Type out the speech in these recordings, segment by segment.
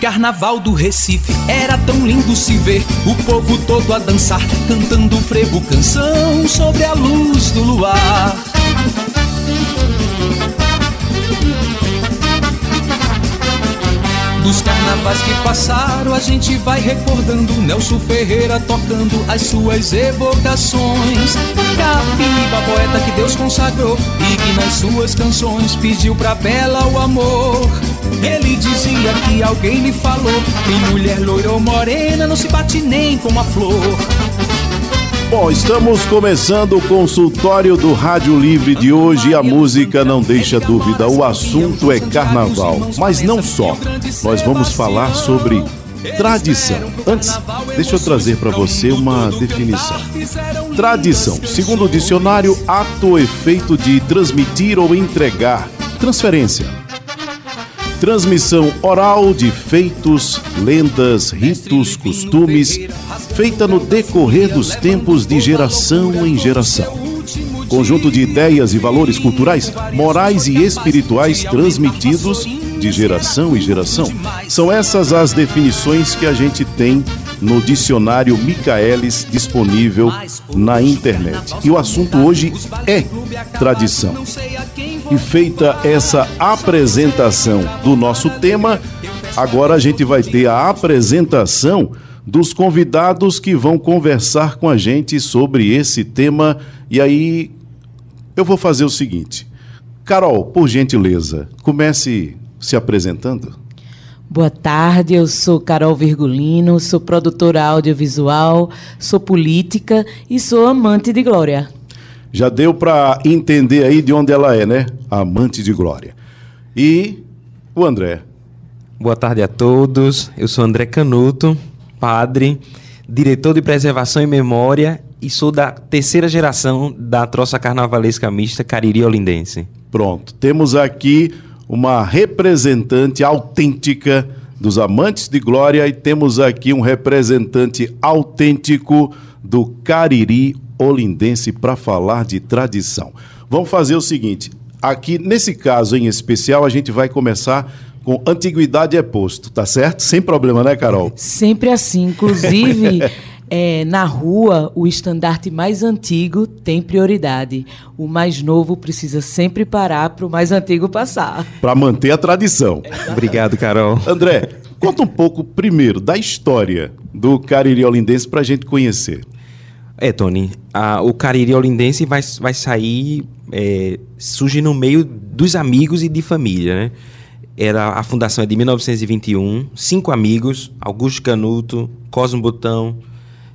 carnaval do Recife era tão lindo se ver o povo todo a dançar, cantando frevo canção sobre a luz do luar. Dos carnavais que passaram, a gente vai recordando Nelson Ferreira tocando as suas evocações. Capiba, poeta que Deus consagrou e que nas suas canções pediu pra Bela o amor. Ele dizia que alguém lhe falou: Em mulher loira ou morena não se bate nem com a flor. Bom, estamos começando o consultório do Rádio Livre de hoje e a música não deixa dúvida. O assunto é carnaval, mas não só. Nós vamos falar sobre tradição. Antes, deixa eu trazer para você uma definição. Tradição, segundo o dicionário, ato ou efeito de transmitir ou entregar. Transferência transmissão oral de feitos, lendas, ritos, costumes, feita no decorrer dos tempos de geração em geração. Conjunto de ideias e valores culturais, morais e espirituais transmitidos de geração em geração. São essas as definições que a gente tem no dicionário Michaelis disponível na internet. E o assunto hoje é tradição. E feita essa apresentação do nosso tema, agora a gente vai ter a apresentação dos convidados que vão conversar com a gente sobre esse tema. E aí eu vou fazer o seguinte. Carol, por gentileza, comece se apresentando. Boa tarde, eu sou Carol Virgulino, sou produtora audiovisual, sou política e sou amante de Glória. Já deu para entender aí de onde ela é, né? Amante de Glória. E o André. Boa tarde a todos. Eu sou André Canuto, padre, diretor de preservação e memória e sou da terceira geração da troça carnavalesca mista Cariri Olindense. Pronto. Temos aqui uma representante autêntica dos amantes de glória e temos aqui um representante autêntico do Cariri Olindense para falar de tradição. Vamos fazer o seguinte: aqui nesse caso em especial, a gente vai começar com antiguidade é posto, tá certo? Sem problema, né, Carol? Sempre assim. Inclusive. É, na rua, o estandarte mais antigo tem prioridade. O mais novo precisa sempre parar para o mais antigo passar. Para manter a tradição. Obrigado, Carol. André, conta um pouco primeiro da história do Cariri Olindense para a gente conhecer. É, Tony, a, o Cariri Olindense vai, vai sair, é, surge no meio dos amigos e de família, né? Era, a fundação é de 1921, cinco amigos, Augusto Canuto, Cosmo Botão,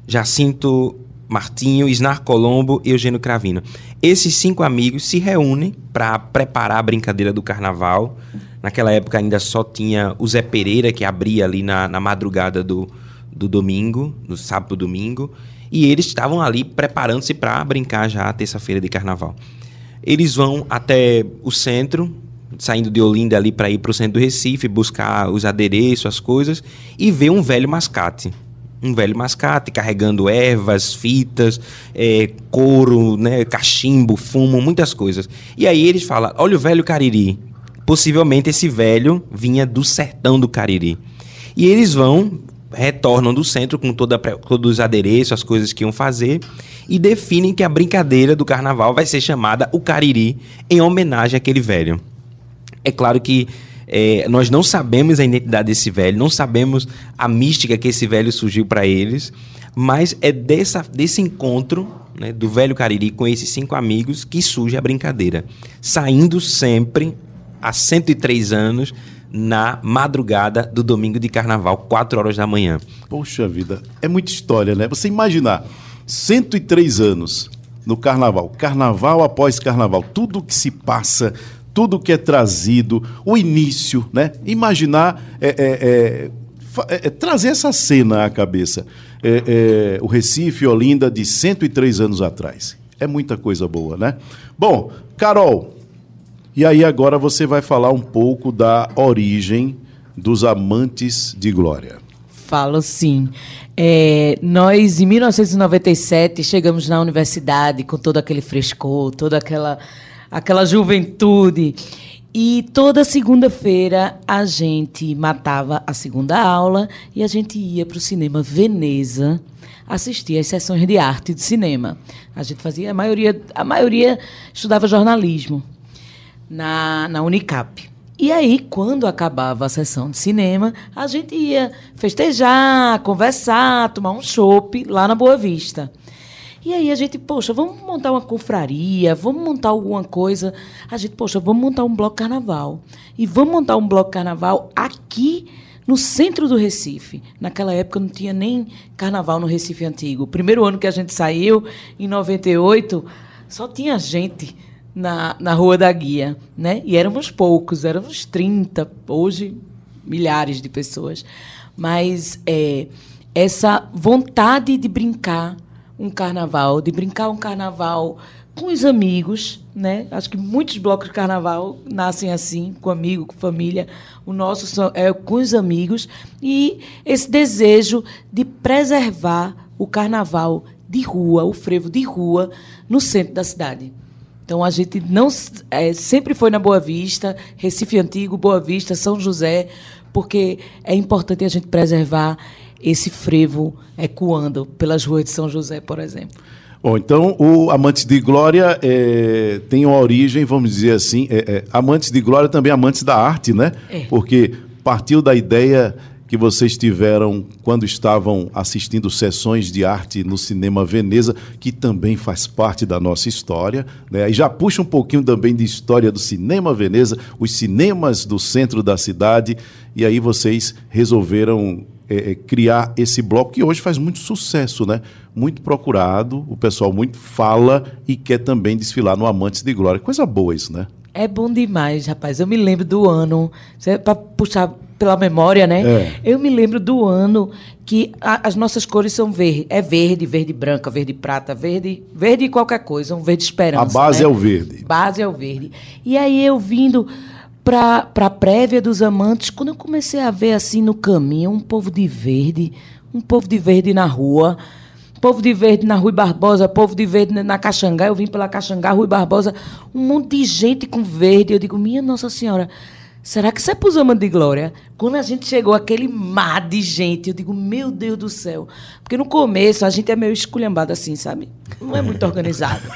Jacinto Martinho, Isnar Colombo e Eugênio Cravino. Esses cinco amigos se reúnem para preparar a brincadeira do carnaval. Naquela época ainda só tinha o Zé Pereira, que abria ali na, na madrugada do, do domingo, no sábado domingo. E eles estavam ali preparando-se para brincar já a terça-feira de carnaval. Eles vão até o centro, saindo de Olinda ali para ir para o centro do Recife, buscar os adereços, as coisas, e ver um velho mascate um velho mascate carregando ervas, fitas, é, couro, né, cachimbo, fumo, muitas coisas. E aí eles falam: olha o velho Cariri. Possivelmente esse velho vinha do sertão do Cariri. E eles vão, retornam do centro com toda, todos os adereços, as coisas que iam fazer, e definem que a brincadeira do carnaval vai ser chamada o Cariri, em homenagem àquele velho. É claro que é, nós não sabemos a identidade desse velho, não sabemos a mística que esse velho surgiu para eles, mas é dessa, desse encontro né, do velho Cariri com esses cinco amigos que surge a brincadeira. Saindo sempre, há 103 anos, na madrugada do domingo de carnaval, 4 horas da manhã. Poxa vida, é muita história, né? Você imaginar, 103 anos no carnaval, carnaval após carnaval, tudo que se passa tudo que é trazido, o início, né? Imaginar, é, é, é, é, trazer essa cena à cabeça. é, é, o Recife, Olinda, de 103 anos atrás. É muita coisa boa, né? Bom, Carol, e aí agora você vai falar um pouco da origem dos Amantes de Glória. Falo sim. É, nós, em 1997, chegamos na universidade com todo aquele frescor, toda aquela, aquela juventude. E toda segunda-feira a gente matava a segunda aula e a gente ia para o cinema Veneza assistir às sessões de arte de cinema. A gente fazia, a maioria, a maioria estudava jornalismo na, na Unicap. E aí, quando acabava a sessão de cinema, a gente ia festejar, conversar, tomar um chopp lá na Boa Vista. E aí a gente, poxa, vamos montar uma confraria, vamos montar alguma coisa. A gente, poxa, vamos montar um bloco carnaval. E vamos montar um bloco carnaval aqui no centro do Recife. Naquela época não tinha nem carnaval no Recife antigo. O primeiro ano que a gente saiu, em 98, só tinha gente na, na Rua da Guia, né? E éramos poucos, éramos 30, hoje milhares de pessoas. Mas é, essa vontade de brincar um carnaval, de brincar um carnaval com os amigos, né? Acho que muitos blocos de carnaval nascem assim, com amigo, com família. O nosso é com os amigos e esse desejo de preservar o carnaval de rua, o frevo de rua no centro da cidade. Então a gente não é, sempre foi na Boa Vista, Recife Antigo, Boa Vista, São José, porque é importante a gente preservar esse frevo ecoando pelas ruas de São José, por exemplo. Bom, então o Amantes de Glória é, tem uma origem, vamos dizer assim, é, é, Amantes de Glória também amantes da arte, né? É. Porque partiu da ideia que vocês tiveram quando estavam assistindo sessões de arte no Cinema Veneza, que também faz parte da nossa história. Né? E já puxa um pouquinho também de história do Cinema Veneza, os cinemas do centro da cidade, e aí vocês resolveram é, é, criar esse bloco que hoje faz muito sucesso, né? Muito procurado, o pessoal muito fala e quer também desfilar no Amantes de Glória. Coisa boa isso, né? É bom demais, rapaz. Eu me lembro do ano, para puxar pela memória, né? É. Eu me lembro do ano que a, as nossas cores são verde. É verde, verde branca, verde prata, verde, verde qualquer coisa, um verde esperança. A base né? é o verde. Base é o verde. E aí eu vindo para a prévia dos amantes, quando eu comecei a ver assim no caminho um povo de verde, um povo de verde na rua, povo de verde na Rui Barbosa, povo de verde na Caxangá, eu vim pela Caxangá, Rui Barbosa, um monte de gente com verde. Eu digo, minha Nossa Senhora, Será que isso é os de glória? Quando a gente chegou aquele mar de gente, eu digo, meu Deus do céu. Porque no começo a gente é meio esculhambado assim, sabe? Não é muito organizado.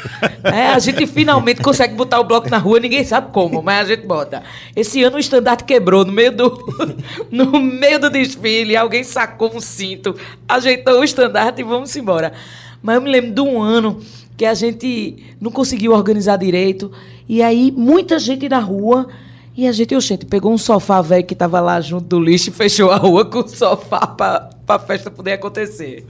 É, a gente finalmente consegue botar o bloco na rua, ninguém sabe como, mas a gente bota. Esse ano o estandarte quebrou no meio do, no meio do desfile, alguém sacou um cinto, ajeitou o estandarte e vamos embora. Mas eu me lembro de um ano que a gente não conseguiu organizar direito, e aí muita gente na rua e a gente, gente pegou um sofá velho que estava lá junto do lixo e fechou a rua com o sofá para a festa poder acontecer.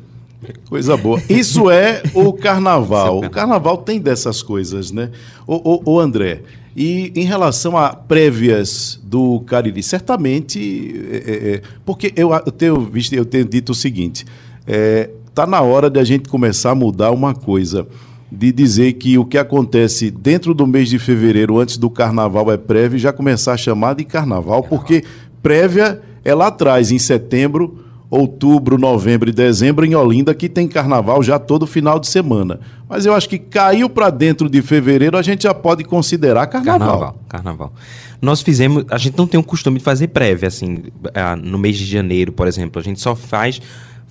Coisa boa. Isso é o carnaval. O carnaval tem dessas coisas, né? O, o, o André, e em relação a prévias do Cariri, certamente, é, é, é porque eu, eu, tenho visto, eu tenho dito o seguinte, é, tá na hora de a gente começar a mudar uma coisa de dizer que o que acontece dentro do mês de fevereiro, antes do carnaval, é prévia, já começar a chamar de carnaval, porque prévia é lá atrás, em setembro, outubro, novembro e dezembro, em Olinda, que tem carnaval já todo final de semana. Mas eu acho que caiu para dentro de fevereiro, a gente já pode considerar carnaval. Carnaval, carnaval. Nós fizemos, a gente não tem o costume de fazer prévia, assim, ah, no mês de janeiro, por exemplo. A gente só faz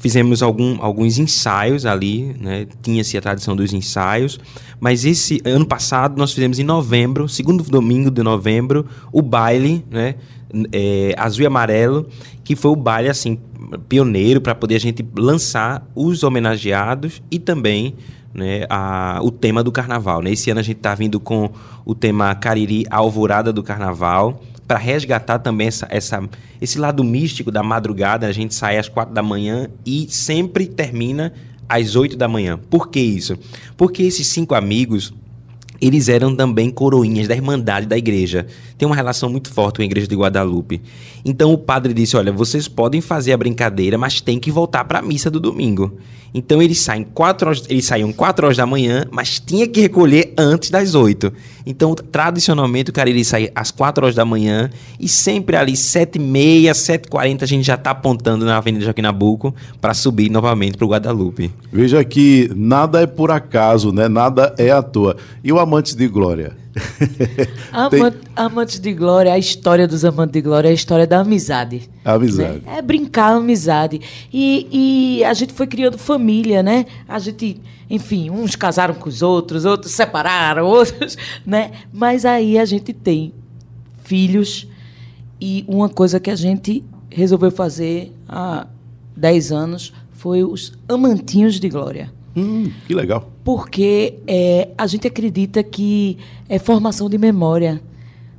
Fizemos algum, alguns ensaios ali, né? tinha-se a tradição dos ensaios, mas esse ano passado nós fizemos em novembro, segundo domingo de novembro, o baile, né? É, azul e amarelo, que foi o baile assim pioneiro para poder a gente lançar os homenageados e também né, a, o tema do carnaval. Né? Esse ano a gente está vindo com o tema Cariri Alvorada do Carnaval, para resgatar também essa, essa, esse lado místico da madrugada. A gente sai às quatro da manhã e sempre termina às oito da manhã. Por que isso? Porque esses cinco amigos eles eram também coroinhas da Irmandade da igreja. Tem uma relação muito forte com a igreja de Guadalupe. Então o padre disse: Olha, vocês podem fazer a brincadeira, mas tem que voltar para a missa do domingo. Então eles saem quatro horas, eles saíam 4 horas da manhã, mas tinha que recolher antes das 8. Então, tradicionalmente, o cara iria sair às 4 horas da manhã e sempre ali 7 e meia, 7 40 a gente já está apontando na Avenida Joaquim Nabuco para subir novamente para o Guadalupe. Veja que nada é por acaso, né? Nada é à toa. E o Amantes de Glória? Amante, Amantes de Glória, a história dos Amantes de Glória é a história da amizade. A amizade. Né? É brincar a amizade. E, e a gente foi criando família, né? A gente, enfim, uns casaram com os outros, outros separaram, outros, né? Mas aí a gente tem filhos e uma coisa que a gente resolveu fazer há 10 anos foi os Amantinhos de Glória. Hum, que legal. Porque é, a gente acredita que é formação de memória.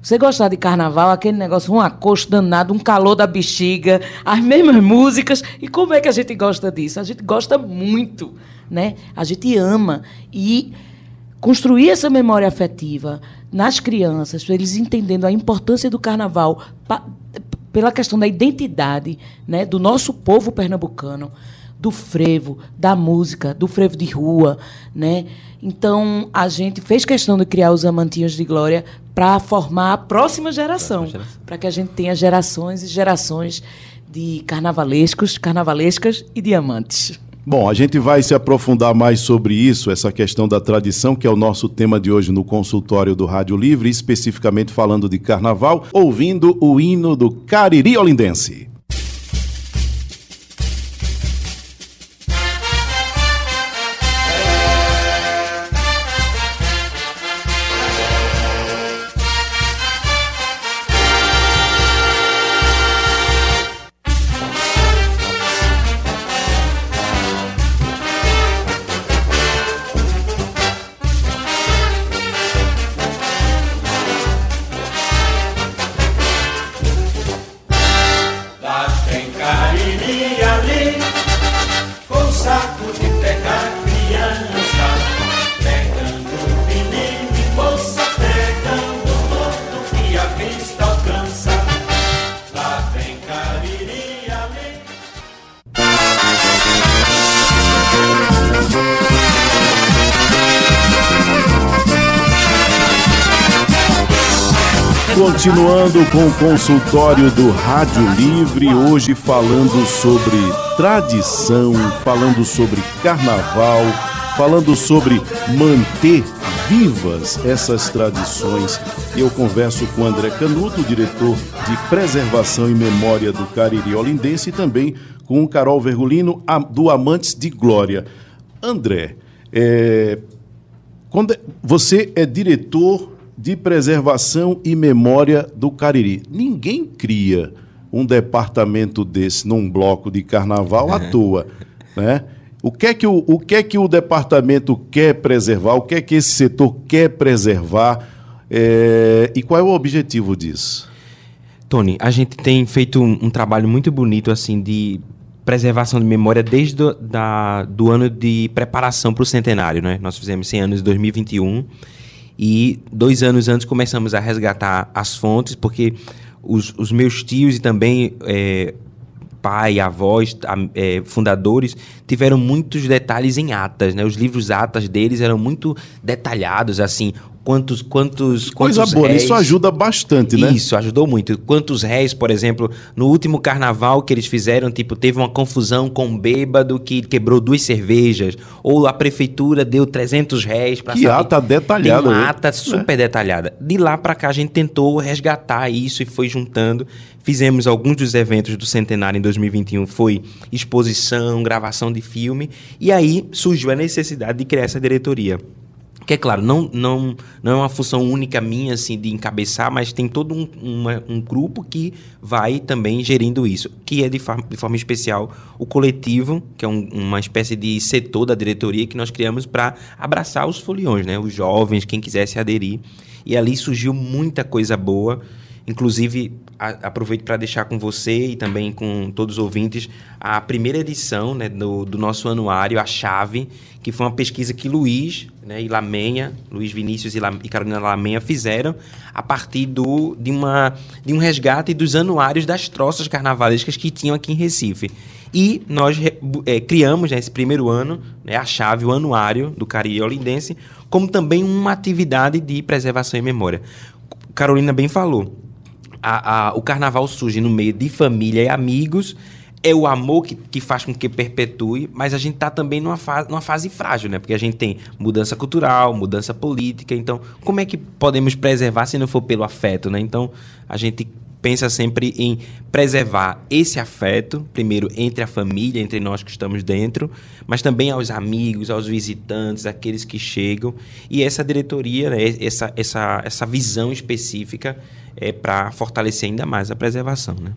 Você gostar de carnaval, aquele negócio, um acosto danado, um calor da bexiga, as mesmas músicas. E como é que a gente gosta disso? A gente gosta muito, né? A gente ama. E construir essa memória afetiva nas crianças, eles entendendo a importância do carnaval pela questão da identidade né, do nosso povo pernambucano do frevo, da música, do frevo de rua, né? Então a gente fez questão de criar os amantinhos de glória para formar a próxima geração, para que a gente tenha gerações e gerações de carnavalescos, carnavalescas e diamantes. Bom, a gente vai se aprofundar mais sobre isso, essa questão da tradição, que é o nosso tema de hoje no consultório do Rádio Livre, especificamente falando de carnaval, ouvindo o hino do Cariri Olindense. Com o consultório do Rádio Livre, hoje falando sobre tradição, falando sobre carnaval, falando sobre manter vivas essas tradições. Eu converso com André Canuto, diretor de preservação e memória do Cariri Olindense, e também com o Carol Vergolino, do Amantes de Glória. André, é, quando é, você é diretor de Preservação e Memória do Cariri. Ninguém cria um departamento desse num bloco de carnaval à toa, né? O que, é que o, o que é que o departamento quer preservar? O que é que esse setor quer preservar? É, e qual é o objetivo disso? Tony, a gente tem feito um, um trabalho muito bonito assim de preservação de memória desde do, da, do ano de preparação para o centenário. Né? Nós fizemos 100 anos em 2021 e dois anos antes começamos a resgatar as fontes, porque os, os meus tios e também é, pai, avós, é, fundadores, tiveram muitos detalhes em atas, né? Os livros atas deles eram muito detalhados, assim, quantos quantos coisa quantos boa réis... isso ajuda bastante né isso ajudou muito quantos réis por exemplo no último carnaval que eles fizeram tipo teve uma confusão com um bêbado que quebrou duas cervejas ou a prefeitura deu 300 réis para que saber. ata detalhada Tem uma né? ata super é. detalhada de lá para cá a gente tentou resgatar isso e foi juntando fizemos alguns dos eventos do centenário em 2021 foi exposição gravação de filme e aí surgiu a necessidade de criar essa diretoria que é claro, não, não, não é uma função única minha assim de encabeçar, mas tem todo um, uma, um grupo que vai também gerindo isso, que é de, de forma especial o coletivo, que é um, uma espécie de setor da diretoria que nós criamos para abraçar os foliões, né? os jovens, quem quisesse aderir. E ali surgiu muita coisa boa Inclusive, a, aproveito para deixar com você e também com todos os ouvintes a primeira edição né, do, do, nosso anuário, A Chave, que foi uma pesquisa que Luiz né, e Lamenha, Luiz Vinícius e, La, e Carolina Lamenha fizeram a partir do, de, uma, de um resgate dos anuários das troças carnavalescas que tinham aqui em Recife. E nós é, criamos nesse né, primeiro ano né, a chave, o anuário do Cariri Olindense, como também uma atividade de preservação e memória. Carolina bem falou a, a, o carnaval surge no meio de família e amigos, é o amor que, que faz com que perpetue, mas a gente está também numa fase, numa fase frágil, né? Porque a gente tem mudança cultural, mudança política, então como é que podemos preservar se não for pelo afeto, né? Então a gente pensa sempre em preservar esse afeto, primeiro entre a família, entre nós que estamos dentro, mas também aos amigos, aos visitantes, aqueles que chegam. E essa diretoria, né, essa, essa, essa visão específica é para fortalecer ainda mais a preservação. Né?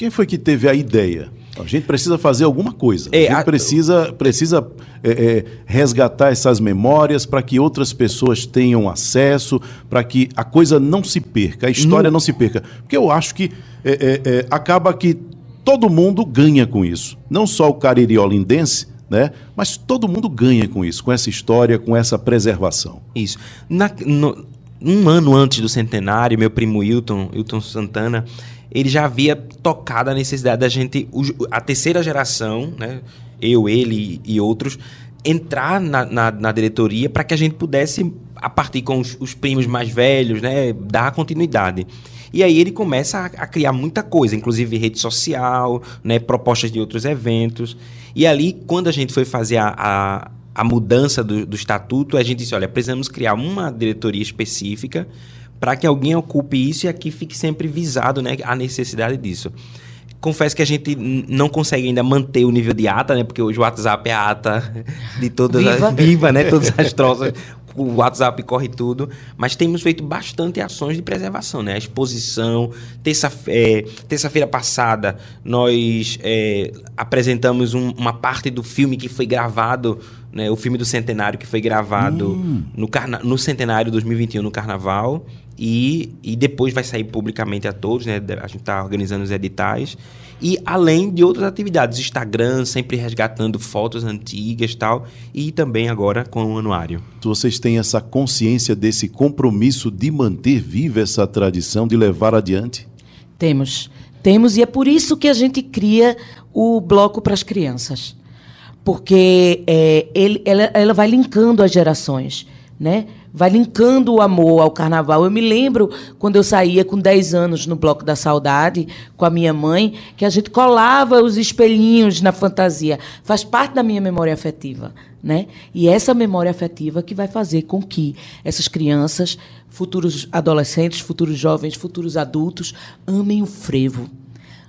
Quem foi que teve a ideia? A gente precisa fazer alguma coisa. É, a gente precisa, precisa é, é, resgatar essas memórias para que outras pessoas tenham acesso, para que a coisa não se perca, a história não se perca. Porque eu acho que é, é, é, acaba que todo mundo ganha com isso. Não só o cariri olindense, né? mas todo mundo ganha com isso, com essa história, com essa preservação. Isso. Na, no, um ano antes do centenário, meu primo Hilton, Hilton Santana, ele já havia tocado a necessidade da gente, a terceira geração, né, eu, ele e outros, entrar na, na, na diretoria para que a gente pudesse, a partir com os, os, primos mais velhos, né, dar continuidade. E aí ele começa a, a, criar muita coisa, inclusive rede social, né, propostas de outros eventos. E ali, quando a gente foi fazer a, a a mudança do, do estatuto, a gente disse, olha, precisamos criar uma diretoria específica para que alguém ocupe isso e aqui fique sempre visado né, a necessidade disso. Confesso que a gente não consegue ainda manter o nível de ata, né? Porque hoje o WhatsApp é a ata de todas viva. as viva, né? Todas as troças. o WhatsApp corre tudo, mas temos feito bastante ações de preservação, né? A exposição, terça-feira é, terça passada nós é, apresentamos um, uma parte do filme que foi gravado, né? O filme do Centenário que foi gravado hum. no, carna no Centenário 2021 no Carnaval e, e depois vai sair publicamente a todos, né? A gente está organizando os editais e além de outras atividades, Instagram, sempre resgatando fotos antigas tal, e também agora com o anuário. Vocês têm essa consciência desse compromisso de manter viva essa tradição, de levar adiante? Temos. Temos, e é por isso que a gente cria o bloco para as crianças. Porque é, ele, ela, ela vai linkando as gerações. Né? Vai linkando o amor ao carnaval. Eu me lembro quando eu saía com 10 anos no Bloco da Saudade com a minha mãe, que a gente colava os espelhinhos na fantasia. Faz parte da minha memória afetiva. Né? E essa memória afetiva que vai fazer com que essas crianças, futuros adolescentes, futuros jovens, futuros adultos, amem o frevo.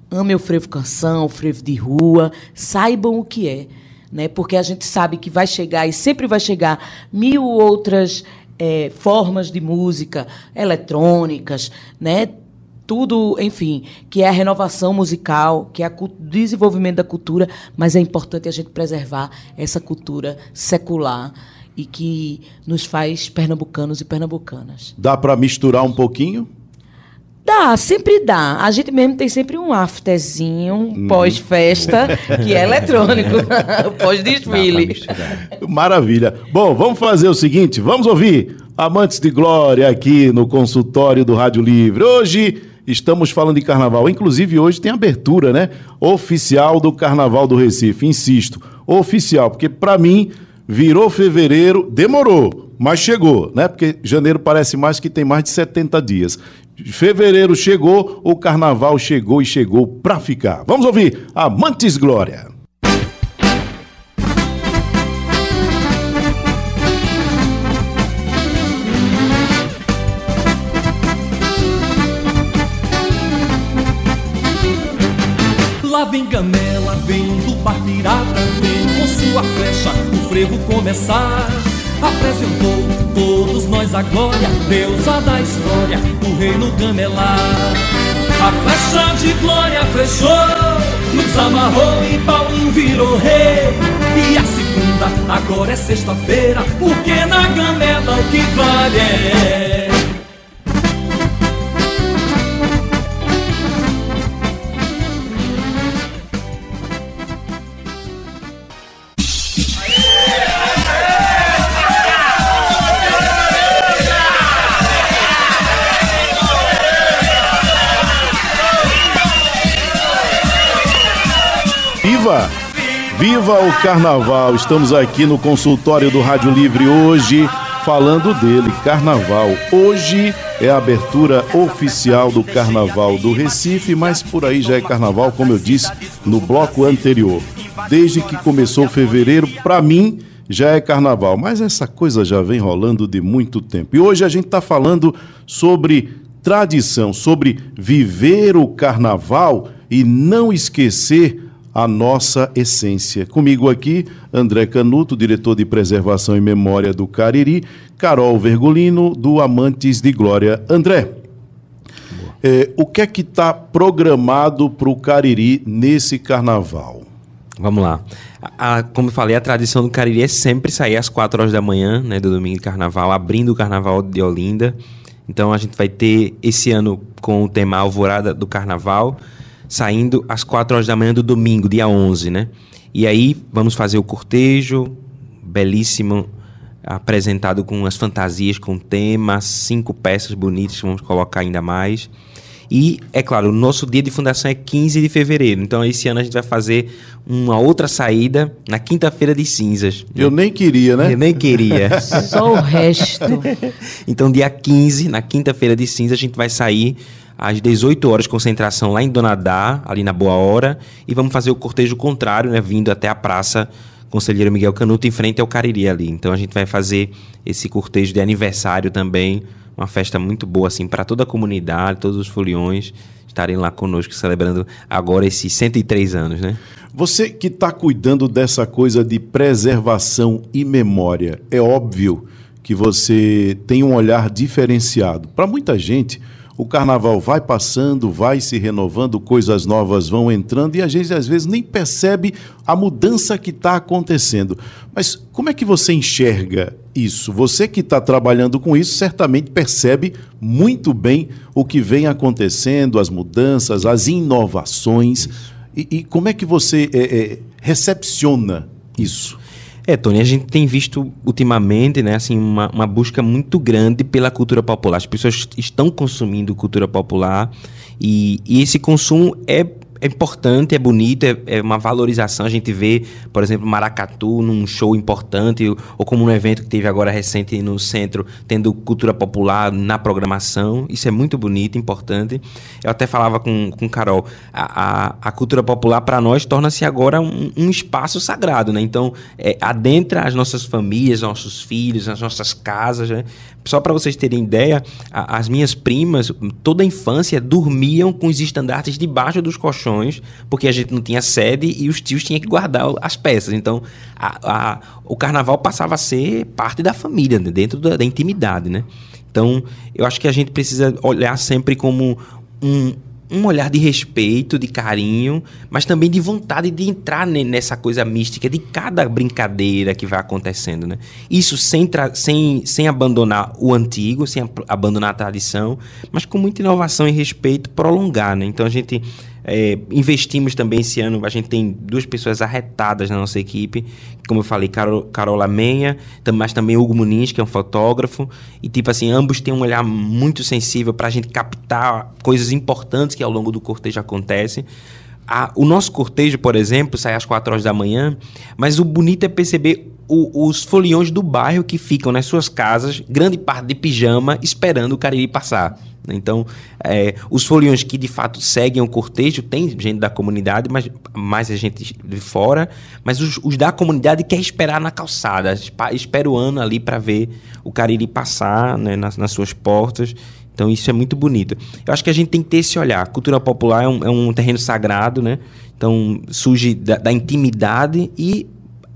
Amem o frevo canção, o frevo de rua, saibam o que é. Né? Porque a gente sabe que vai chegar e sempre vai chegar mil outras é, formas de música eletrônicas, né? tudo, enfim, que é a renovação musical, que é o desenvolvimento da cultura, mas é importante a gente preservar essa cultura secular e que nos faz pernambucanos e pernambucanas. Dá para misturar um pouquinho? Dá, sempre dá. A gente mesmo tem sempre um afterzinho, um uhum. pós-festa, que é eletrônico, pós-desfile. Maravilha. Bom, vamos fazer o seguinte, vamos ouvir Amantes de Glória aqui no consultório do Rádio Livre. Hoje estamos falando de carnaval. Inclusive, hoje tem abertura, né? Oficial do Carnaval do Recife. Insisto, oficial, porque para mim virou fevereiro, demorou, mas chegou, né? Porque janeiro parece mais que tem mais de 70 dias. Fevereiro chegou, o carnaval chegou e chegou para ficar. Vamos ouvir Amantes Glória. Lá vem Gamela, vem do bar pirata, vem com sua flecha o frevo começar. Apresentou todos nós a glória, deusa da história, o reino Gamelar. A flecha de glória fechou, nos amarrou e Paulinho virou rei. E a segunda, agora é sexta-feira, porque na Gamela o que vale é Viva o Carnaval! Estamos aqui no consultório do Rádio Livre hoje falando dele, Carnaval. Hoje é a abertura oficial do Carnaval do Recife, mas por aí já é Carnaval, como eu disse no bloco anterior. Desde que começou fevereiro, para mim já é Carnaval, mas essa coisa já vem rolando de muito tempo. E hoje a gente está falando sobre tradição, sobre viver o Carnaval e não esquecer a nossa essência. Comigo aqui, André Canuto, diretor de Preservação e Memória do Cariri, Carol Vergolino, do Amantes de Glória. André, é, o que é que está programado para o Cariri nesse carnaval? Vamos lá. A, a, como eu falei, a tradição do Cariri é sempre sair às 4 horas da manhã, né, do domingo de carnaval, abrindo o carnaval de Olinda. Então a gente vai ter esse ano com o tema Alvorada do Carnaval saindo às 4 horas da manhã do domingo, dia 11, né? E aí vamos fazer o cortejo, belíssimo, apresentado com as fantasias, com temas, cinco peças bonitas que vamos colocar ainda mais. E, é claro, o nosso dia de fundação é 15 de fevereiro. Então, esse ano a gente vai fazer uma outra saída na quinta-feira de cinzas. Eu nem queria, né? Eu nem queria. Só o resto. então, dia 15, na quinta-feira de cinzas, a gente vai sair às 18 horas, concentração lá em Donadá, ali na Boa Hora, e vamos fazer o cortejo contrário, né, vindo até a praça Conselheiro Miguel Canuto, em frente ao Cariri ali. Então a gente vai fazer esse cortejo de aniversário também, uma festa muito boa assim para toda a comunidade, todos os foliões estarem lá conosco celebrando agora esses 103 anos, né? Você que está cuidando dessa coisa de preservação e memória, é óbvio que você tem um olhar diferenciado. Para muita gente, o carnaval vai passando, vai se renovando, coisas novas vão entrando e a gente às vezes nem percebe a mudança que está acontecendo. Mas como é que você enxerga isso? Você que está trabalhando com isso certamente percebe muito bem o que vem acontecendo, as mudanças, as inovações. E, e como é que você é, é, recepciona isso? É, Tony, a gente tem visto ultimamente, né, assim, uma, uma busca muito grande pela cultura popular. As pessoas estão consumindo cultura popular e, e esse consumo é é importante, é bonito, é, é, uma valorização. A gente vê, por exemplo, Maracatu num show importante, ou, ou, como no evento que teve agora recente no centro, tendo cultura popular na programação. Isso é muito bonito, importante. Eu até falava com, com Carol, a, a, a cultura popular para nós torna-se agora um, um, espaço sagrado, né? Então, é, adentra as nossas famílias, nossos filhos, as nossas casas, né? Só para vocês terem ideia, a, as minhas primas, toda a infância, dormiam com os estandartes debaixo dos colchões, porque a gente não tinha sede e os tios tinham que guardar as peças. Então, a, a, o carnaval passava a ser parte da família, né? dentro da, da intimidade, né? Então, eu acho que a gente precisa olhar sempre como um, um olhar de respeito, de carinho, mas também de vontade de entrar nessa coisa mística de cada brincadeira que vai acontecendo, né? Isso sem, sem, sem abandonar o antigo, sem abandonar a tradição, mas com muita inovação e respeito prolongar, né? Então a gente é, investimos também esse ano, a gente tem duas pessoas arretadas na nossa equipe, como eu falei, Carol, Carola Menha, mas também Hugo Muniz, que é um fotógrafo, e tipo assim, ambos têm um olhar muito sensível para a gente captar coisas importantes que ao longo do cortejo acontecem. A, o nosso cortejo, por exemplo, sai às 4 horas da manhã, mas o bonito é perceber o, os foliões do bairro que ficam nas suas casas, grande parte de pijama, esperando o Cariri passar. Então, é, os foliões que de fato seguem o cortejo, tem gente da comunidade, mas mais a gente de fora, mas os, os, da comunidade quer esperar na calçada, espera o ano ali para ver o Cariri passar né, nas, nas, suas portas. Então, isso é muito bonito. Eu acho que a gente tem que ter esse olhar. Cultura popular é um, é um terreno sagrado, né? Então, surge da, da intimidade e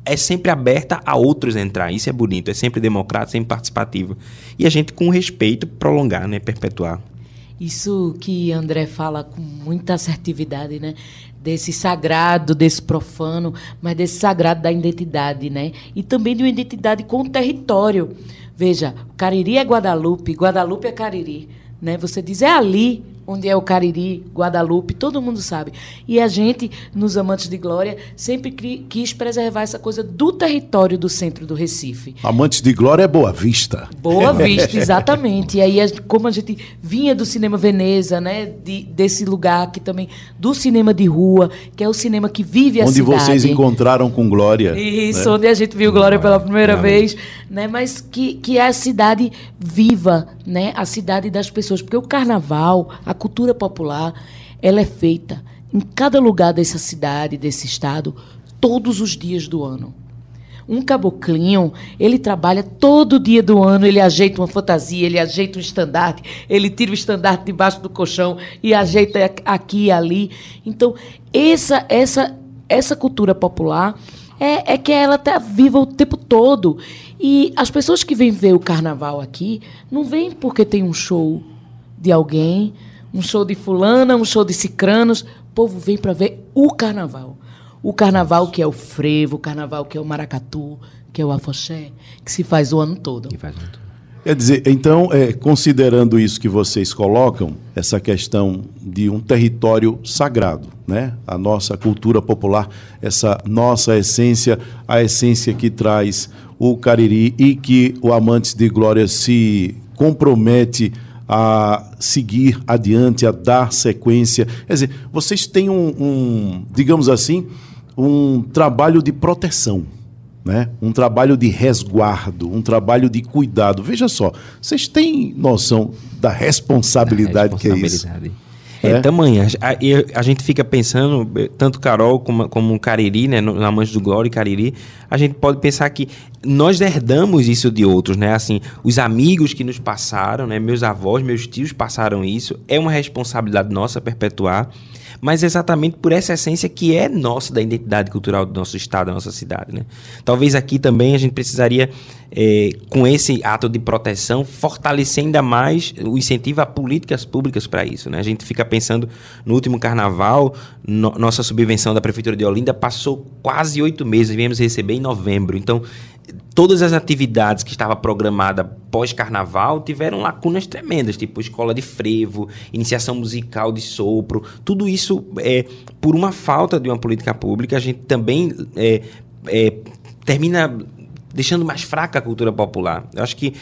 é sempre aberta a outros entrar. Isso é bonito, é sempre democrático, sempre participativo. E a gente, com respeito, prolongar, né? perpetuar. Isso que André fala com muita assertividade, né? Desse sagrado, desse profano, mas desse sagrado da identidade, né? E também de uma identidade com o território. Veja, Cariri é Guadalupe, Guadalupe é Cariri. Né? Você diz, é ali, onde é o Cariri, Guadalupe, todo mundo sabe. E a gente, nos Amantes de Glória, sempre quis preservar essa coisa do território do centro do Recife. Amantes de Glória é Boa Vista. Boa Vista, exatamente. E aí, como a gente vinha do cinema Veneza, né, de, desse lugar que também, do cinema de rua, que é o cinema que vive a onde cidade. Onde vocês encontraram com Glória. Isso, né? onde a gente viu Glória pela primeira vez, né, mas que, que é a cidade viva, né, a cidade das pessoas. Porque o carnaval, a cultura popular, ela é feita em cada lugar dessa cidade, desse estado, todos os dias do ano. Um caboclinho, ele trabalha todo dia do ano, ele ajeita uma fantasia, ele ajeita um estandarte, ele tira o estandarte debaixo do colchão e ajeita aqui e ali. Então, essa essa essa cultura popular é, é que ela está viva o tempo todo. E as pessoas que vêm ver o carnaval aqui não vêm porque tem um show de alguém, um show de fulana, um show de cicranos. O povo vem para ver o carnaval. O carnaval que é o frevo, o carnaval que é o maracatu, que é o afoxé, que se faz o ano todo. Que faz o ano todo. Quer dizer, então, é, considerando isso que vocês colocam, essa questão de um território sagrado, né? A nossa cultura popular, essa nossa essência, a essência que traz o Cariri e que o Amantes de Glória se compromete a seguir adiante, a dar sequência. Quer dizer, vocês têm um, um digamos assim, um trabalho de proteção. Né? Um trabalho de resguardo, um trabalho de cuidado. Veja só, vocês têm noção da responsabilidade, que é isso? É, é tamanha. A, a, gente fica pensando, tanto Carol como, como Cariri, né, na Mães do Glória e Cariri, a gente pode pensar que nós herdamos isso de outros, né? Assim, os amigos que nos passaram, né? Meus avós, meus tios passaram isso. É uma responsabilidade nossa perpetuar mas exatamente por essa essência que é nossa da identidade cultural do nosso estado, da nossa cidade. Né? Talvez aqui também a gente precisaria, é, com esse ato de proteção, fortalecer ainda mais o incentivo a políticas públicas para isso. Né? A gente fica pensando no último carnaval, no, nossa subvenção da Prefeitura de Olinda passou quase oito meses, viemos receber em novembro. Então, todas as atividades que estava programada pós-carnaval tiveram lacunas tremendas, tipo escola de frevo, iniciação musical de sopro, tudo isso é por uma falta de uma política pública. A gente também é, é, termina deixando mais fraca a cultura popular. Eu acho que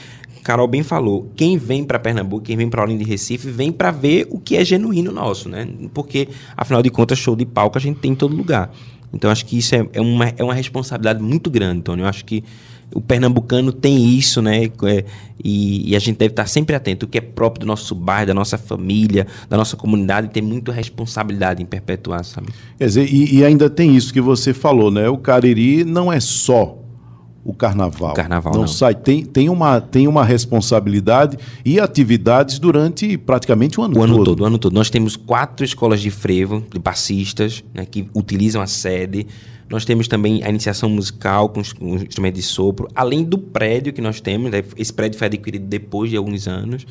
Carol bem falou, quem vem para Pernambuco, quem vem para Olinda de Recife, vem para ver o que é genuíno nosso, né? Porque, afinal de contas, show de palco a gente tem em todo lugar. Então, acho que isso é, é, uma, é uma responsabilidade muito grande, Tony. Eu acho que o pernambucano tem isso, né? É, e, e, a gente deve estar sempre atento. O que é próprio do nosso bairro, da nossa família, da nossa comunidade, tem muita responsabilidade em perpetuar, sabe? Quer dizer, e, e ainda tem isso que você falou, né? O Cariri não é só o carnaval. O carnaval não, não, sai. Tem, tem, uma, tem uma responsabilidade e atividades durante praticamente o ano o todo. Ano todo. O ano todo. Nós temos quatro escolas de frevo, de passistas, né, que utilizam a sede. Nós temos também a iniciação musical com, com instrumento de sopro, além do prédio que nós temos. Né, esse prédio foi adquirido depois de alguns anos.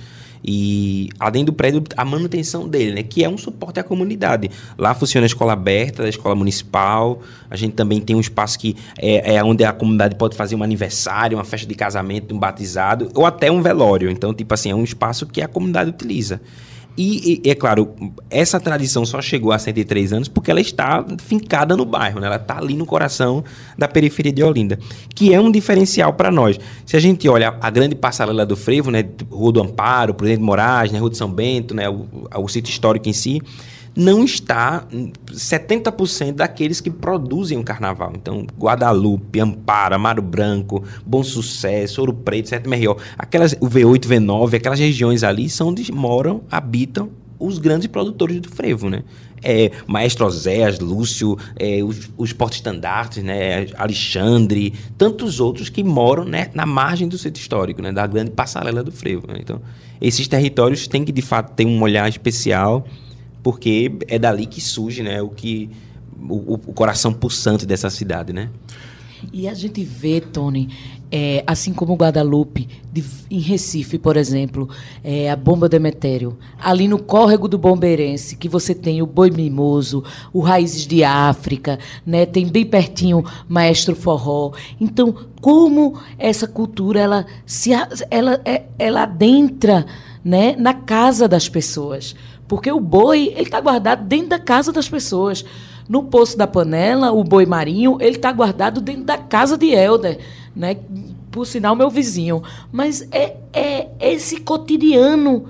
E além do prédio, a manutenção dele, né? Que é um suporte à comunidade. Lá funciona a escola aberta, a escola municipal. A gente também tem um espaço que é, é onde a comunidade pode fazer um aniversário, uma festa de casamento, um batizado, ou até um velório. Então, tipo assim, é um espaço que a comunidade utiliza. E, e, é claro, essa tradição só chegou há 103 anos porque ela está fincada no bairro, né? ela está ali no coração da periferia de Olinda, que é um diferencial para nós. Se a gente olha a grande passarela do Frevo, né? Rua do Amparo, Presidente Moraes, né? Rua de São Bento, né? o, o sítio histórico em si, não está 70% daqueles que produzem o carnaval. Então, Guadalupe, Amparo, Amaro Branco, Bom Sucesso, Ouro Preto, Sete Merriol, aquelas, o V8, V9, aquelas regiões ali são onde moram, habitam os grandes produtores do frevo, né? É, Maestro Oséias, Lúcio, é, os, os porta-estandartes, né? Alexandre, tantos outros que moram né, na margem do centro histórico, né? Da grande passarela do frevo. Né? Então, esses territórios têm que, de fato, ter um olhar especial porque é dali que surge né, o que o, o coração pulsante dessa cidade, né? E a gente vê, Tony, é, assim como Guadalupe, de, em Recife, por exemplo, é, a Bomba Demetério, ali no córrego do Bombeirense, que você tem o Boi Mimoso, o Raízes de África, né, tem bem pertinho Maestro Forró. Então, como essa cultura ela se ela, é, ela adentra né, na casa das pessoas. Porque o boi, ele está guardado dentro da casa das pessoas. No Poço da Panela, o boi marinho, ele está guardado dentro da casa de Helder, né? Por sinal, meu vizinho. Mas é, é esse cotidiano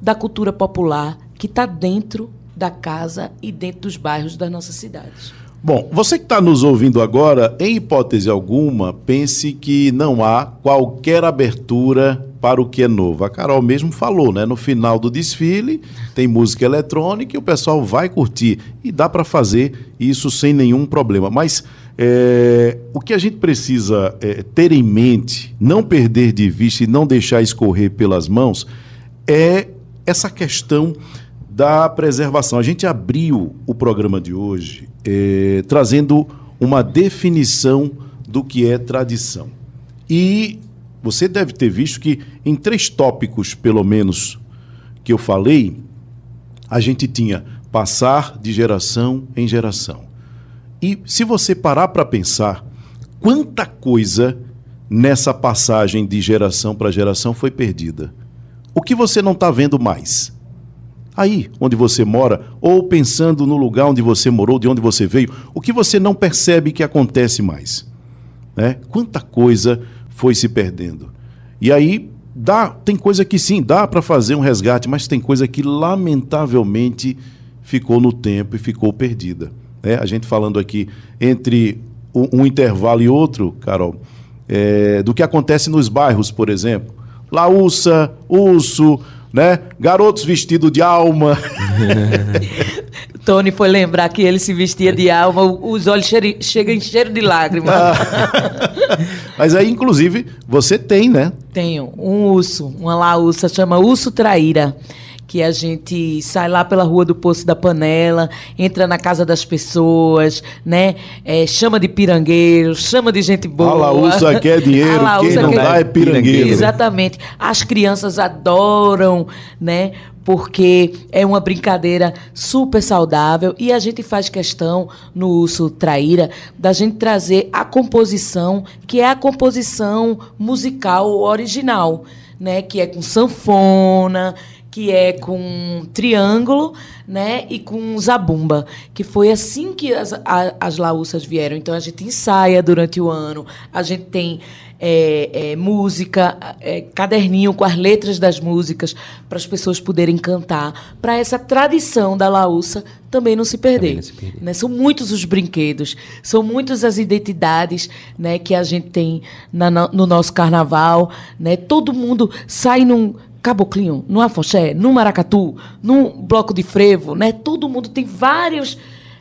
da cultura popular que está dentro da casa e dentro dos bairros das nossas cidades. Bom, você que está nos ouvindo agora, em hipótese alguma, pense que não há qualquer abertura para o que é novo. A Carol mesmo falou, né? No final do desfile tem música eletrônica e o pessoal vai curtir. E dá para fazer isso sem nenhum problema. Mas é, o que a gente precisa é, ter em mente, não perder de vista e não deixar escorrer pelas mãos, é essa questão da preservação. A gente abriu o programa de hoje é, trazendo uma definição do que é tradição. E você deve ter visto que em três tópicos, pelo menos, que eu falei, a gente tinha passar de geração em geração. E se você parar para pensar, quanta coisa nessa passagem de geração para geração foi perdida? O que você não está vendo mais? aí onde você mora, ou pensando no lugar onde você morou, de onde você veio, o que você não percebe que acontece mais. Né? Quanta coisa foi se perdendo. E aí dá, tem coisa que sim, dá para fazer um resgate, mas tem coisa que lamentavelmente ficou no tempo e ficou perdida. Né? A gente falando aqui entre um, um intervalo e outro, Carol, é, do que acontece nos bairros, por exemplo. Laúça, Urso, né? Garotos vestidos de alma. Tony foi lembrar que ele se vestia de alma, os olhos chegam em cheiro de lágrimas. Mas aí, inclusive, você tem, né? Tenho um urso, uma laúça, chama Urso Traíra que a gente sai lá pela rua do Poço da Panela, entra na casa das pessoas, né? É, chama de pirangueiro, chama de gente boa. A Laúça quer dinheiro, quem não quer... dá é pirangueiro. Exatamente. As crianças adoram, né? Porque é uma brincadeira super saudável e a gente faz questão no Urso Traíra da gente trazer a composição, que é a composição musical original, né, que é com sanfona, que é com triângulo, né, e com zabumba, que foi assim que as, a, as laúças vieram. Então a gente ensaia durante o ano, a gente tem é, é, música, é, caderninho com as letras das músicas para as pessoas poderem cantar, para essa tradição da laúça também não se perder. Não se perder. Né? São muitos os brinquedos, são muitas as identidades né, que a gente tem na, no nosso carnaval. Né? Todo mundo sai num caboclinho, no afoxé, no maracatu, no bloco de frevo, né? Todo mundo tem vários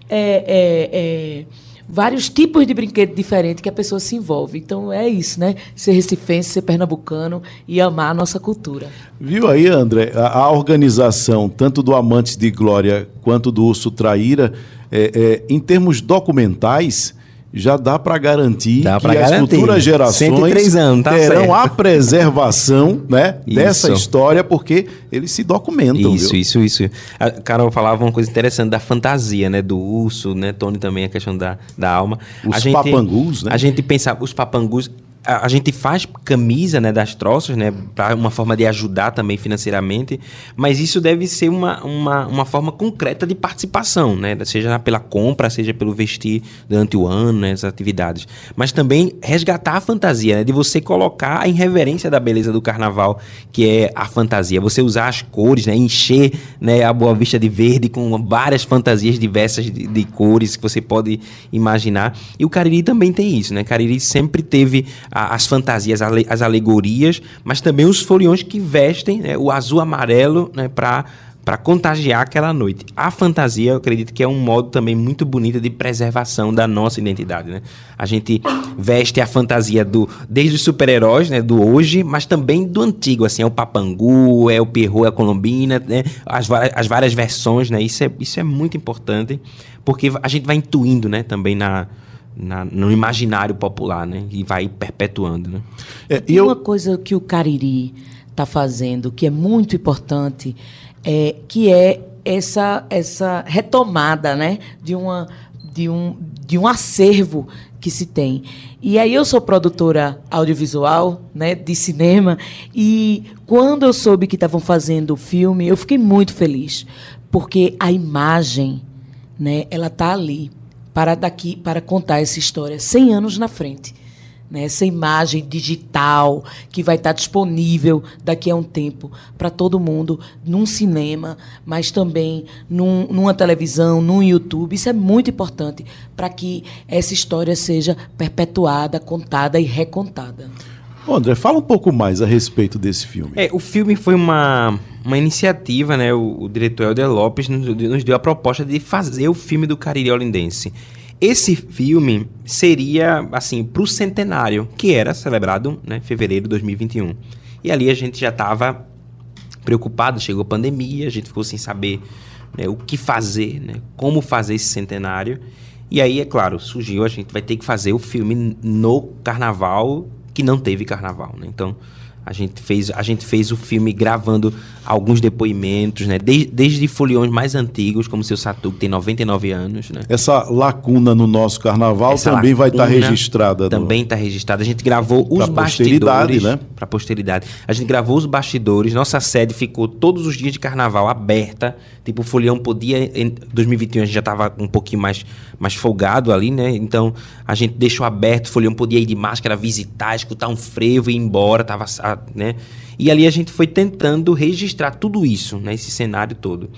é, é, é, vários tipos de brinquedo diferentes que a pessoa se envolve. Então é isso, né? Ser recifense, ser pernambucano e amar a nossa cultura. Viu aí, André? A, a organização, tanto do Amantes de Glória quanto do Urso Traíra, é, é, em termos documentais, já dá para garantir dá que as futuras gerações anos, tá terão certo. a preservação né, dessa história, porque eles se documentam. Isso, viu? isso, isso. A Carol falava uma coisa interessante da fantasia, né? Do urso, né? Tony também, a questão da, da alma. Os a gente, papangus, né? A gente pensava, os papangus a, gente faz camisa né, das troças, né, para uma forma de ajudar também financeiramente, mas isso deve ser uma, uma, uma forma concreta de participação, né, seja pela compra, seja pelo vestir durante o ano, né, as atividades. Mas também resgatar a fantasia, né, de você colocar a irreverência da beleza do carnaval, que é a fantasia. Você usar as cores, né, encher né, a Boa Vista de verde com várias fantasias diversas de, de cores que você pode imaginar. E o Cariri também tem isso, né? Cariri sempre teve as fantasias, as alegorias, mas também os foliões que vestem né, o azul amarelo né, para para contagiar aquela noite. A fantasia, eu acredito que é um modo também muito bonito de preservação da nossa identidade, né? A gente veste a fantasia do desde os super-heróis, né, do hoje, mas também do antigo, assim, é o papangu, é o perro, é a colombina, né? As, as várias versões, né? Isso é, isso é muito importante, porque a gente vai intuindo, né, também na na, no imaginário popular, né? E vai perpetuando, né? É, e eu... uma coisa que o Cariri está fazendo que é muito importante é que é essa essa retomada, né? De uma de um de um acervo que se tem. E aí eu sou produtora audiovisual, né, de cinema, e quando eu soube que estavam fazendo o filme, eu fiquei muito feliz, porque a imagem, né, ela tá ali para daqui para contar essa história 100 anos na frente né, essa imagem digital que vai estar disponível daqui a um tempo para todo mundo, num cinema, mas também num, numa televisão, num YouTube. Isso é muito importante para que essa história seja perpetuada, contada e recontada. André, fala um pouco mais a respeito desse filme. É, o filme foi uma, uma iniciativa, né? O, o diretor Helder Lopes nos, nos, deu a proposta de fazer o filme do Cariri Olindense. Esse filme seria, assim, para o centenário, que era celebrado né, fevereiro de 2021. E ali a gente já estava preocupado, chegou a pandemia, a gente ficou sem saber né, o que fazer, né, como fazer esse centenário. E aí, é claro, surgiu, a gente vai ter que fazer o filme no carnaval, que não teve carnaval. Né? Então, a gente fez, a gente fez o filme gravando alguns depoimentos, né? Desde, desde foliões mais antigos, como o seu Satu, que tem 99 anos, né? Essa lacuna no nosso carnaval Essa também vai estar tá registrada. Também está no... registrada. A gente gravou os pra bastidores. Né? Para posteridade. A gente gravou os bastidores. Nossa sede ficou todos os dias de carnaval aberta. Tipo, o folião podia. Em 2021 a gente já estava um pouquinho mais, mais folgado ali, né? Então a gente deixou aberto. O folião podia ir de máscara, visitar, escutar um frevo e ir embora. Tava né? E ali a gente foi tentando registrar tudo isso, né? Esse cenário todo.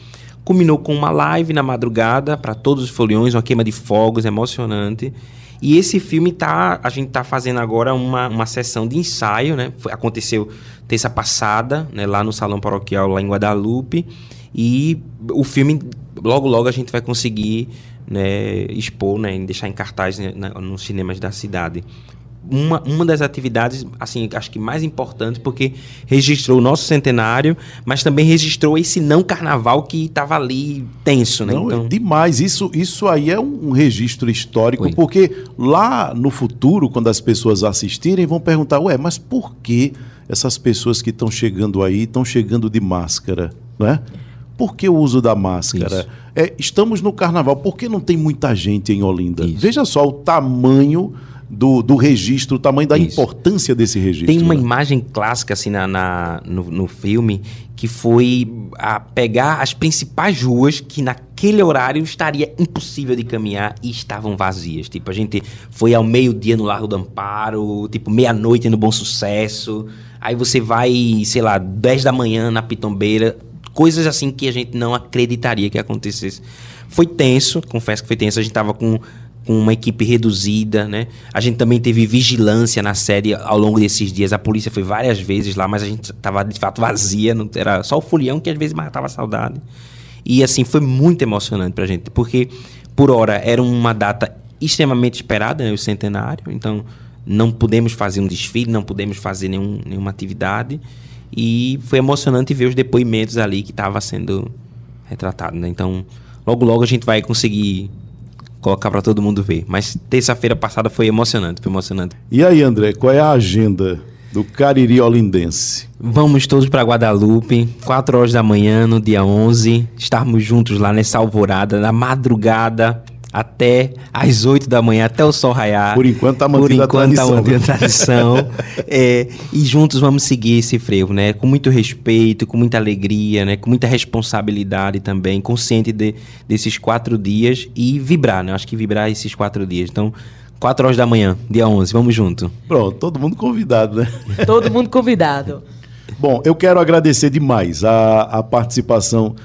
Culminou com uma live na madrugada para todos os foliões, uma queima de fogos emocionante. E esse filme tá, a gente tá fazendo agora uma, uma sessão de ensaio, né? Foi, aconteceu terça passada, né, lá no salão paroquial lá em Guadalupe, e o filme logo logo a gente vai conseguir né, expor, né, deixar em cartaz né, nos cinemas da cidade uma, uma das atividades, assim, acho que mais importantes, porque registrou o nosso centenário, mas também registrou esse não carnaval que estava ali tenso, né? Não, então... é demais. Isso, isso aí é um, registro histórico, Oi. porque lá no futuro, quando as pessoas assistirem, vão perguntar, ué, mas por que essas pessoas que estão chegando aí estão chegando de máscara, né? Por que o uso da máscara? É, estamos no carnaval, por que não tem muita gente em Olinda? Isso. Veja só o tamanho do, do registro, o tamanho da Isso. importância desse registro. Tem uma né? imagem clássica assim na, na no, no, filme que foi a pegar as principais ruas que naquele horário estaria impossível de caminhar e estavam vazias. Tipo, a gente foi ao meio-dia no Largo do Amparo, tipo, meia-noite no Bom Sucesso. Aí você vai, sei lá, 10 da manhã na Pitombeira. Coisas assim que a gente não acreditaria que acontecesse. Foi tenso, confesso que foi tenso. A gente tava com com uma equipe reduzida, né? A gente também teve vigilância na série ao longo desses dias. A polícia foi várias vezes lá, mas a gente estava de fato vazia, não era só o folião que às vezes matava a saudade. E assim foi muito emocionante pra gente, porque por hora era uma data extremamente esperada, né, o centenário. Então não pudemos fazer um desfile, não pudemos fazer nenhum, nenhuma atividade. E foi emocionante ver os depoimentos ali que estava sendo retratado, né? Então, logo logo a gente vai conseguir colocar para todo mundo ver. Mas terça-feira passada foi emocionante, foi emocionante. E aí, André, qual é a agenda do Cariri Olindense? Vamos todos para Guadalupe, 4 horas da manhã, no dia 11, estarmos juntos lá nessa alvorada, na madrugada, até às 8 da manhã, até o sol raiar. Por enquanto tá mantendo Por enquanto a tradição. Tá mantendo a tradição. é, e juntos vamos seguir esse frevo, né? Com muito respeito, com muita alegria, né? Com muita responsabilidade também, consciente de, desses quatro dias e vibrar, né? Acho que vibrar esses quatro dias. Então, 4 horas da manhã, dia 11, vamos junto. Pronto, todo mundo convidado, né? Todo mundo convidado. Bom, eu quero agradecer demais a, a participação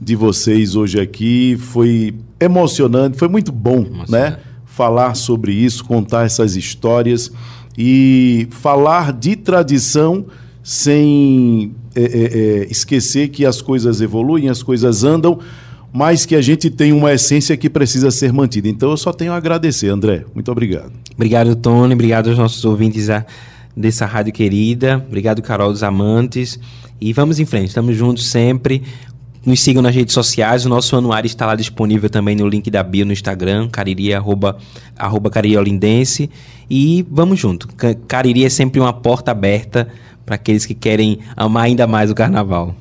de vocês hoje aqui. Foi emocionante, foi muito bom, né? Falar sobre isso, contar essas histórias e falar de tradição sem é, é, é, esquecer que as coisas evoluem, as coisas andam, mas que a gente tem uma essência que precisa ser mantida. Então eu só tenho a agradecer, André. Muito obrigado. Obrigado, Tony. Obrigado aos nossos ouvintes a, dessa rádio querida. Obrigado, Carol dos Amantes. E vamos em frente, estamos juntos sempre. Nos sigam nas redes sociais, o nosso anuário está lá disponível também no link da bio no Instagram, cariri, arroba, arroba cariri. E vamos junto. Cariri é sempre uma porta aberta para aqueles que querem amar ainda mais o carnaval.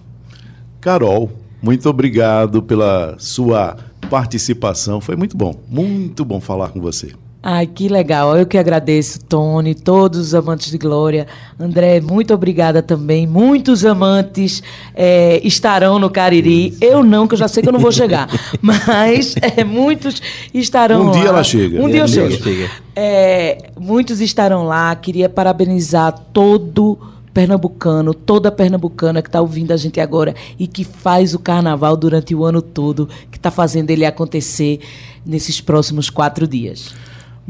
Carol, muito obrigado pela sua participação. Foi muito bom, muito bom falar com você. Ai, que legal. Eu que agradeço, Tony, todos os amantes de Glória. André, muito obrigada também. Muitos amantes é, estarão no Cariri. Eu não, que eu já sei que eu não vou chegar. Mas é, muitos estarão um lá. Um dia ela chega. Um dia eu chego. É, muitos estarão lá. Queria parabenizar todo pernambucano, toda pernambucana que está ouvindo a gente agora e que faz o carnaval durante o ano todo, que está fazendo ele acontecer nesses próximos quatro dias.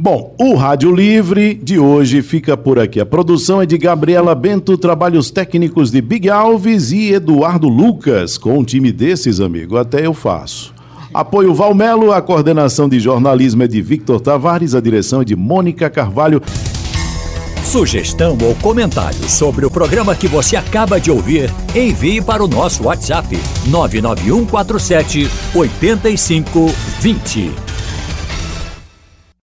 Bom, o Rádio Livre de hoje fica por aqui. A produção é de Gabriela Bento, trabalhos técnicos de Big Alves e Eduardo Lucas. Com um time desses, amigo, até eu faço. Apoio Valmelo, a coordenação de jornalismo é de Victor Tavares, a direção é de Mônica Carvalho. Sugestão ou comentário sobre o programa que você acaba de ouvir, envie para o nosso WhatsApp 99147 8520.